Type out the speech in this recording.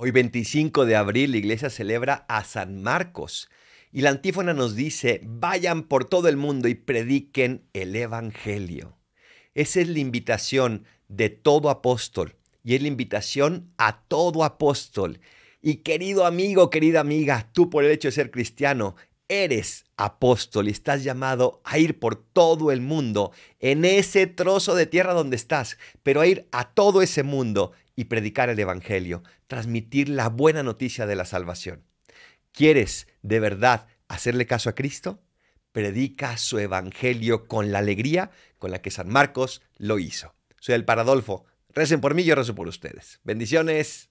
Hoy 25 de abril la iglesia celebra a San Marcos y la antífona nos dice, vayan por todo el mundo y prediquen el Evangelio. Esa es la invitación de todo apóstol y es la invitación a todo apóstol. Y querido amigo, querida amiga, tú por el hecho de ser cristiano, eres apóstol y estás llamado a ir por todo el mundo, en ese trozo de tierra donde estás, pero a ir a todo ese mundo y predicar el Evangelio, transmitir la buena noticia de la salvación. ¿Quieres de verdad hacerle caso a Cristo? Predica su Evangelio con la alegría con la que San Marcos lo hizo. Soy el Paradolfo. Recen por mí, yo rezo por ustedes. Bendiciones.